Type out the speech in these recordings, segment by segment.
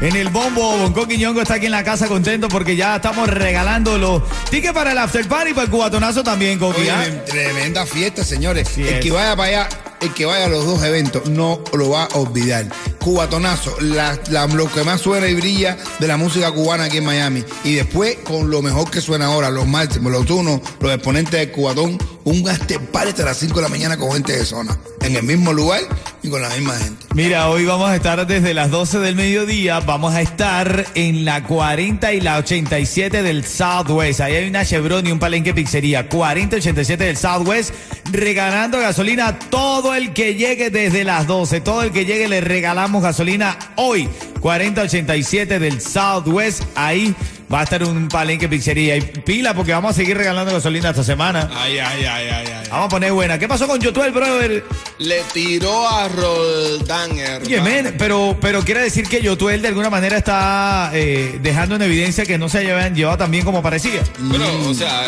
En el bombo, Bonco Quiñongo está aquí en la casa contento porque ya estamos regalando los tickets para el after party y para el cubatonazo también, Coqui. ¿ah? tremenda fiesta, señores. El es. que vaya para allá, el que vaya a los dos eventos, no lo va a olvidar. Cubatonazo, la, la- lo que más suena y brilla de la música cubana aquí en Miami. Y después, con lo mejor que suena ahora, los martes, los tunos, los exponentes del cubatón, un after party hasta las 5 de la mañana con gente de zona. En el mismo lugar y con la misma gente. Mira, hoy vamos a estar desde las 12 del mediodía. Vamos a estar en la 40 y la 87 del Southwest. Ahí hay una Chevron y un palenque pizzería. 40 y 87 del Southwest. Regalando gasolina a todo el que llegue desde las 12. Todo el que llegue le regalamos gasolina hoy. 40 87 del Southwest. Ahí va a estar un palenque pizzería. Y pila porque vamos a seguir regalando gasolina esta semana. Ay, ay, ay, ay, ay. Vamos a poner buena. ¿Qué pasó con Yotuel, brother? Le tiró a Roldán, hermano. Oye, men, pero, pero quiere decir que Yotuel de alguna manera está eh, dejando en evidencia que no se habían llevado tan bien como parecía. Bueno, o sea,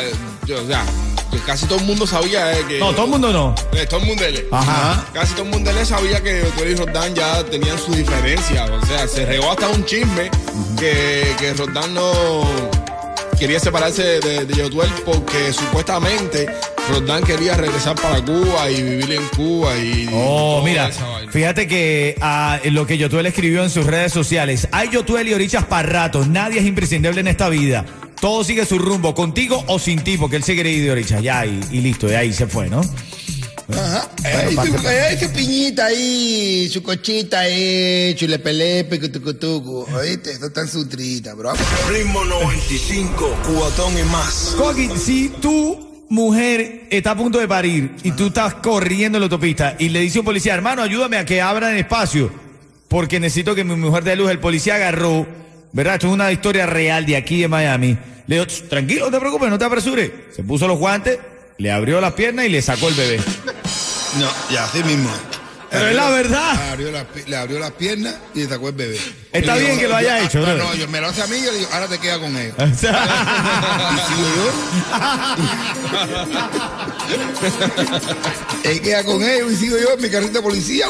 yo, o sea, que casi todo el mundo sabía eh, que. No, todo el mundo no. Eh, todo el mundo le- Ajá. Casi todo el mundo le sabía que Yotuel y Roldán ya tenían sus diferencias. O sea, se regó hasta un chisme que, que Roldán no quería separarse de, de Yotuel porque supuestamente Roldán quería regresar para Cuba y vivir en Cuba y. Oh, mira, fíjate que ah, lo que Yotuel escribió en sus redes sociales. Hay Yotuel y Orichas para rato. Nadie es imprescindible en esta vida. Todo sigue su rumbo, contigo o sin ti, porque él se quiere ir de Orichas. Ya, y, y listo, y ahí se fue, ¿no? Ajá. Ay, su, ay, su piñita ahí, su cochita ahí, chulepelepe, cutucutucu. Oíste, esto está en su trita, bro. Ritmo 95, cuatón y más. Coqui, si tu mujer está a punto de parir y tú estás corriendo en la autopista y le dice a un policía, hermano, ayúdame a que abran espacio porque necesito que mi mujer dé luz. El policía agarró, ¿verdad? Esto es una historia real de aquí de Miami. Le dijo, "Tss, tranquilo, no te preocupes, no te apresures. Se puso los guantes, le abrió las piernas y le sacó el bebé. No, ya, así mismo. Pero es la verdad. Le abrió, las pi- le abrió las piernas y le sacó el bebé. Está bien que lo haya yo- hecho, ah, brother. No, yo me lo hace a mí y yo le digo, ahora te queda con ellos. Y sigo yo. Él queda con ellos y sigo yo en mi carrito de policía.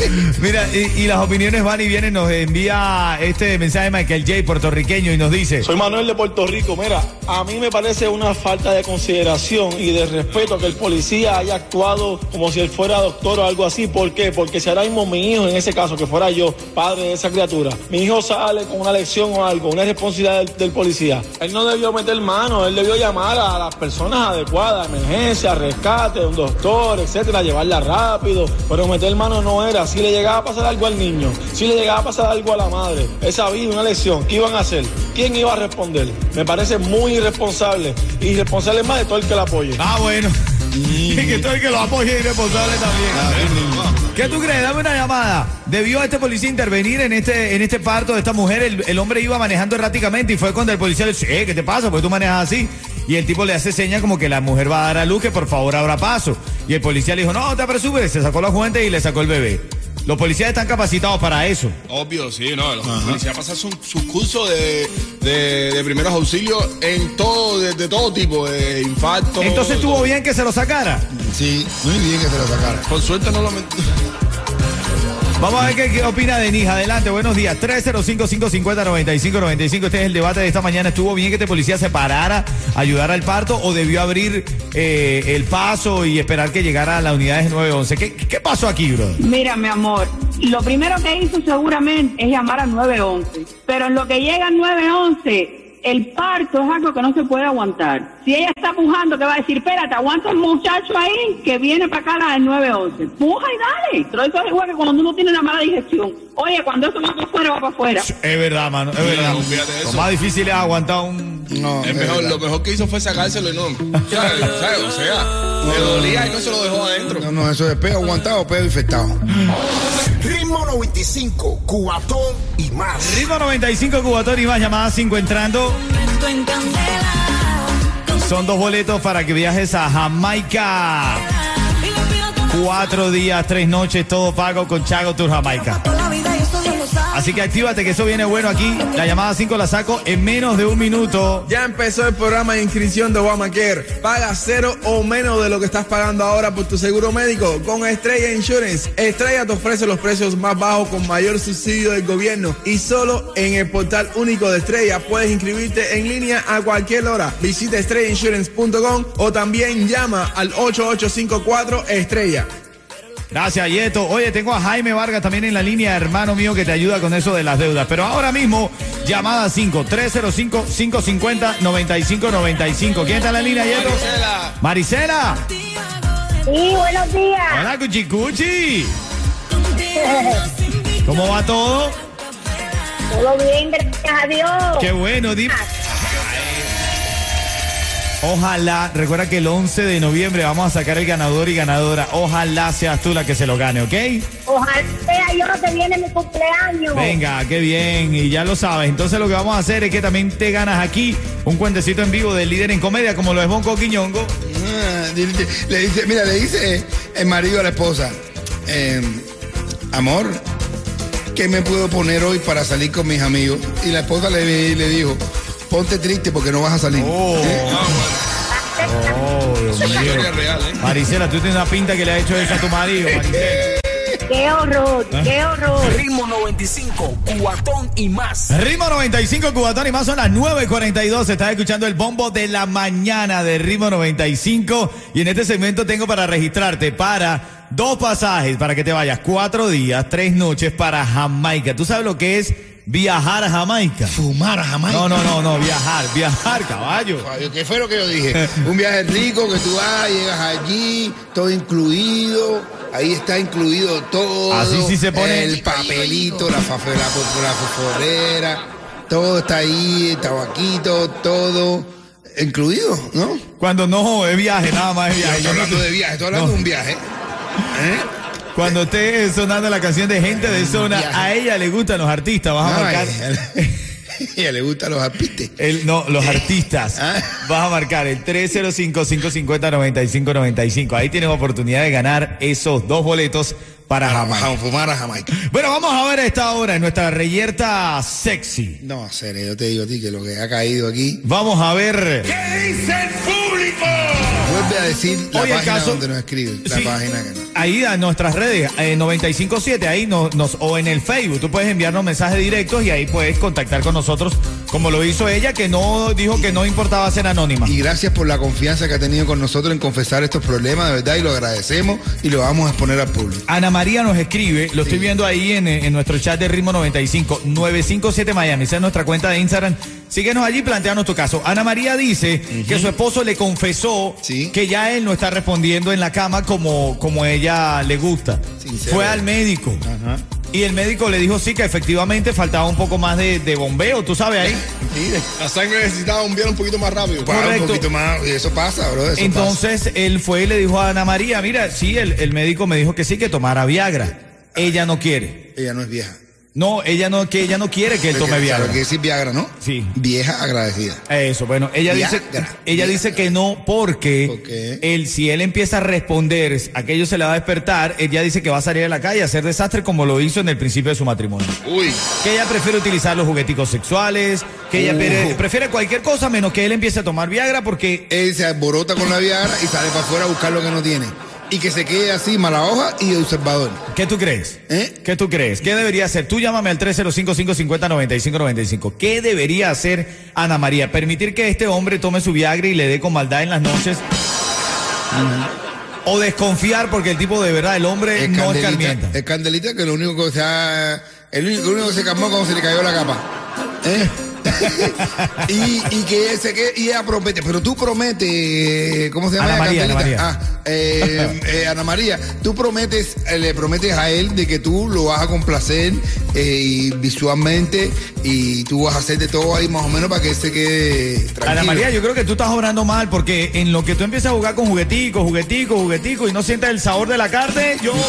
Mira, y, las opiniones van y vienen. Nos envía este mensaje Michael J, puertorriqueño, y nos dice: Soy Manuel de Puerto Rico. Mira, a mí me parece una falta de consideración y de respeto que el policía haya actuado como si él fuera doctor o algo así. ¿Por qué? Porque si ahora mismo mi hijo, en ese caso, que fuera yo, padre de esa criatura, mi hijo sale con una lección o algo, una responsabilidad del, del policía. Él no debió meter mano, él debió llamar a las personas adecuadas, emergencia, rescate, un doctor, etcétera, llevarla rápido. Pero meter mano no era. Si le llegaba a pasar algo al niño, si le llegaba a pasar algo a la madre, esa vida, una lección, ¿qué iban a hacer? ¿Quién iba a responder? Me parece muy irresponsable. Y irresponsable más de todo el que la apoye. Ah, bueno. Y que todo el que lo apoye es irresponsable también. ¿Qué tú crees? Dame una llamada. ¿Debió este policía intervenir en este, en este parto de esta mujer? El, el hombre iba manejando erráticamente y fue cuando el policía le dice, eh, ¿qué te pasa? Porque tú manejas así. Y el tipo le hace señas como que la mujer va a dar a luz, que por favor abra paso. Y el policía le dijo, no, te apresures. Se sacó la fuente y le sacó el bebé. Los policías están capacitados para eso. Obvio, sí, no. Los policías pasan sus su cursos de, de, de primeros auxilios en todo, de, de todo tipo, de infarto. Entonces estuvo bien que se lo sacara. Sí, muy bien que se lo sacara. Por suerte no lo Vamos a ver qué, qué opina Denis. Adelante, buenos días. 305-550-9595. Este es el debate de esta mañana. ¿Estuvo bien que este policía se parara, ayudara al parto o debió abrir eh, el paso y esperar que llegara a la unidad 911? ¿Qué, qué pasó aquí, bro? Mira, mi amor, lo primero que hizo seguramente es llamar al 911. Pero en lo que llega al 911, el parto es algo que no se puede aguantar. Si ella está pujando, te va a decir, espérate, aguanta el muchacho ahí que viene para acá al 911. Puja y dale. Pero eso es igual que cuando uno tiene una mala digestión. Oye, cuando eso va para afuera, va para afuera. Es verdad, mano, es verdad. No, Lo más difícil es aguantar un... No, Es es mejor, verdad. lo mejor que hizo fue sacárselo y no. ¿sabes? ¿sabes? O sea, le dolía y no se lo dejó adentro. No, no, eso es peo aguantado, peo infectado. Ritmo 95, cuatón y más. Ritmo 95 Cubatón y más llamadas 5 entrando. Son dos boletos para que viajes a Jamaica. Cuatro días, tres noches, todo pago con Chago Tour Jamaica. Así que actívate que eso viene bueno aquí. La llamada 5 la saco en menos de un minuto. Ya empezó el programa de inscripción de Obamacare. Paga cero o menos de lo que estás pagando ahora por tu seguro médico con Estrella Insurance. Estrella te ofrece los precios más bajos con mayor subsidio del gobierno y solo en el portal único de Estrella puedes inscribirte en línea a cualquier hora. Visita estrellainsurance.com o también llama al 8854 Estrella. Gracias, Yeto. Oye, tengo a Jaime Vargas también en la línea, hermano mío, que te ayuda con eso de las deudas. Pero ahora mismo, llamada 5, 305-550-9595. ¿Quién está en la línea, Yeto? Marisela. Sí, buenos días. Hola, Cuchicuchi. ¿Cómo va todo? Todo bien, gracias a Dios. Qué bueno, dime. Ojalá, recuerda que el 11 de noviembre vamos a sacar el ganador y ganadora. Ojalá seas tú la que se lo gane, ¿ok? Ojalá sea yo que viene mi cumpleaños. Venga, qué bien, y ya lo sabes. Entonces lo que vamos a hacer es que también te ganas aquí un cuentecito en vivo del líder en comedia, como lo es Bonco Quiñongo. Ah, le dice, mira, le dice el marido a la esposa, eh, amor, ¿qué me puedo poner hoy para salir con mis amigos? Y la esposa le, le dijo, ponte triste porque no vas a salir. Oh, Dios mío. Historia real, ¿eh? Maricela, tú tienes una pinta que le ha hecho eso a tu marido, Maricela. Qué horror, ¿Eh? qué horror. Ritmo 95, cuatón y más. Ritmo 95 Cubatón y más son las 9.42. Estás escuchando el bombo de la mañana de Ritmo 95. Y en este segmento tengo para registrarte para dos pasajes para que te vayas cuatro días, tres noches para Jamaica. ¿Tú sabes lo que es viajar a Jamaica? Fumar a Jamaica. No, no, no, no, viajar, viajar, caballo. ¿Qué fue lo que yo dije? Un viaje rico que tú vas, llegas allí, todo incluido, ahí está incluido todo. Así sí se pone. El papelito, la, fafe- la, la fosforera, todo está ahí, el tabaquito, todo incluido, ¿no? Cuando no es viaje, nada más es viaje. Estoy hablando de viaje, estoy hablando No. de un viaje. ¿Eh? Cuando esté sonando la canción de gente de zona, a ella le gustan los artistas. Vas a Ay, marcar. a ella le gustan los alpistes. El, no, los artistas. Ah. Vas a marcar el 305-550-9595. Ahí tienes oportunidad de ganar esos dos boletos para Jamaica. Jamaica. Fumar a Jamaica. Bueno, vamos a ver a esta hora en nuestra reyerta sexy. No, serio, yo te digo a ti que lo que ha caído aquí. Vamos a ver. Vuelve a decir la Hoy página caso- donde nos escribe. La Sí, página que no. Ahí a nuestras redes, eh, 957, ahí nos, nos- o en el Facebook, tú puedes enviarnos mensajes directos y ahí puedes contactar con nosotros, como lo hizo ella, que no dijo que no importaba ser anónima. Y gracias por la confianza que ha tenido con nosotros en confesar estos problemas, de verdad, y lo agradecemos y lo vamos a exponer al público. Ana María nos escribe, lo estoy viendo ahí en, en nuestro chat de Ritmo 95, 957 Miami, esa es nuestra cuenta de Instagram. Síguenos allí, planteanos tu caso. Ana María dice que su esposo le confesó Sí. que ya él no está respondiendo en la cama como, como ella le gusta. Sincero. Fue al médico. Ajá. Y el médico le dijo sí, que efectivamente faltaba un poco más de, de bombeo, tú sabes ahí. Sí, La sangre necesitaba bombear un poquito más rápido. para un Correcto. poquito más, y eso pasa, bro. Eso Entonces él fue y le dijo a Ana María, mira, sí, el, el médico me dijo que sí, que tomara Viagra. Ella no quiere. Ella no es vieja. No, ella no, que ella no quiere que él tome Viagra. ¿sabe qué decir Viagra, ¿no? Sí. Vieja agradecida. Eso, bueno, ella dice, Viagra. ella dice que no porque él, si él empieza a responder, aquello se le va a despertar, ella dice que va a salir a la calle a hacer desastre como lo hizo en el principio de su matrimonio. Uy, Que ella prefiere utilizar los jugueticos sexuales, que ella Uh. pre- prefiere cualquier cosa menos que él empiece a tomar Viagra porque Él se alborota con la Viagra y sale para afuera a buscar lo que no tiene. Y que se quede así, mala hoja y observador. ¿Qué tú crees? ¿Eh? ¿Qué tú crees? ¿Qué debería hacer? Tú llámame al 305-550-9595. ¿Qué debería hacer Ana María? ¿Permitir que este hombre tome su Viagra y le dé con maldad en las noches? ¿O desconfiar porque el tipo de verdad, el hombre Es no es candelita, calmienta? es candelita que lo único que se ha, el único, lo único que se calmó cuando se le cayó la capa. ¿Eh? Y, y que se quede, y ella promete, pero tú prometes, ¿cómo se llama? Ana ella, María, Ana Candelita? María. Ah, eh, eh, Ana María, tú prometes, eh, le prometes a él de que tú lo vas a complacer eh, y visualmente y tú vas a hacer de todo ahí más o menos para que él se quede tranquilo. Ana María, yo creo que tú estás obrando mal porque en lo que tú empiezas a jugar con jugueticos, jugueticos, jugueticos y no sientes el sabor de la carne, yo creo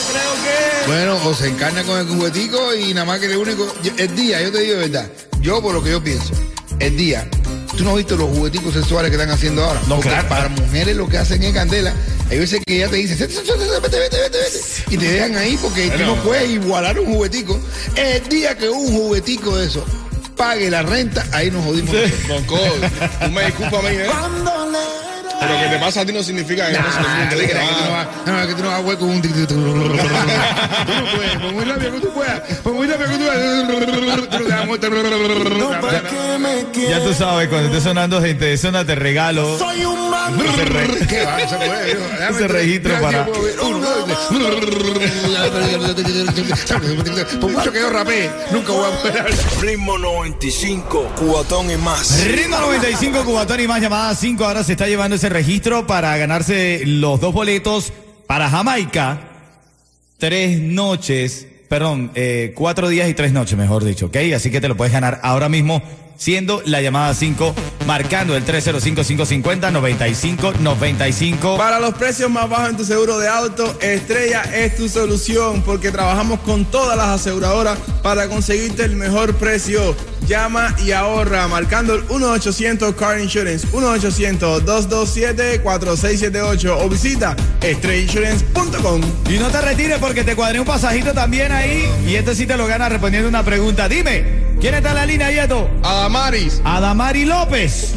que... Bueno, o se encarna con el juguetico y nada más que el único. El día, yo te digo de verdad. Yo, por lo que yo pienso, el día. ¿Tú no has visto los jugueticos sexuales que están haciendo ahora? No, Porque claro. para mujeres lo que hacen es candela. Hay veces que ella te dice, vete, vete, vete, vete, vete, vete", Y te dejan ahí porque tú no puedes igualar un juguetico. El día que un juguetico de eso pague la renta, ahí nos jodimos. Bonco, tú me disculpas a mí, ¿eh? Pero que te pasa a ti no significa que no Nah, en el que no vas- no, no, que tú no vas con un Tú no puedes, por muy rápido que tú puedas, por muy rápido que tú puedas, no. Ya tú sabes, cuando esté sonando gente, suena te regalo. Soy un man. ¿Qué va? No se puede. Ese registro para-. Por mucho que yo rapee, nunca voy a poder. Ritmo 95, cuatón y más. Ritmo 95, Cubatón y más llamada 5. Ahora se está llevando ese registro para ganarse los dos boletos para Jamaica. Tres noches, perdón, eh, cuatro días y tres noches, mejor dicho, ¿ok? Así que te lo puedes ganar ahora mismo siendo la llamada 5, marcando el 305-550-9595. Para los precios más bajos en tu seguro de auto, Estrella es tu solución porque trabajamos con todas las aseguradoras para conseguirte el mejor precio. Llama y ahorra marcando el 1-800 Car Insurance, 1-800-227-4678 o visita estrellainsurance.com. Y no te retires porque te cuadré un pasajito también ahí. Y este sí te lo gana respondiendo una pregunta. Dime, ¿quién está en la línea, Yeto? Adamaris. Adamari López.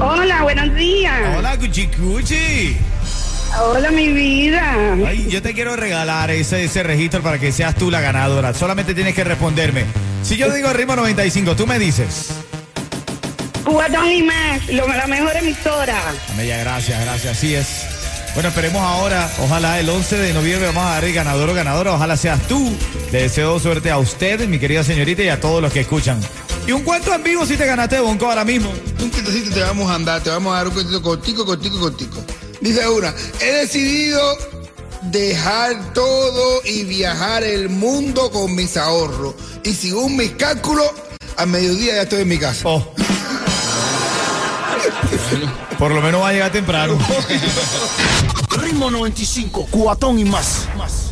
Hola, buenos días. Hola, Cuchicuchi. Hola, mi vida. Ay, yo te quiero regalar ese, ese registro para que seas tú la ganadora. Solamente tienes que responderme. Si yo digo ritmo 95, tú me dices. Cubatón y más, lo- la mejor emisora. Bella, gracias, gracias. Así es. Bueno, esperemos ahora. Ojalá el 11 de noviembre vamos a dar el ganador o ganadora. Ojalá seas tú. Le deseo suerte a usted, mi querida señorita, y a todos los que escuchan. Y un cuento en vivo si te ganaste, Bonco, ahora mismo. Un cuentecito te vamos a andar, te vamos a dar un cuentito cortico, cortico, cortico. Dice una, he decidido dejar todo y viajar el mundo con mis ahorros. Y según mis cálculos, al mediodía ya estoy en mi casa. Oh. Por lo menos va a llegar temprano. Ritmo 95, cuatón y más. más.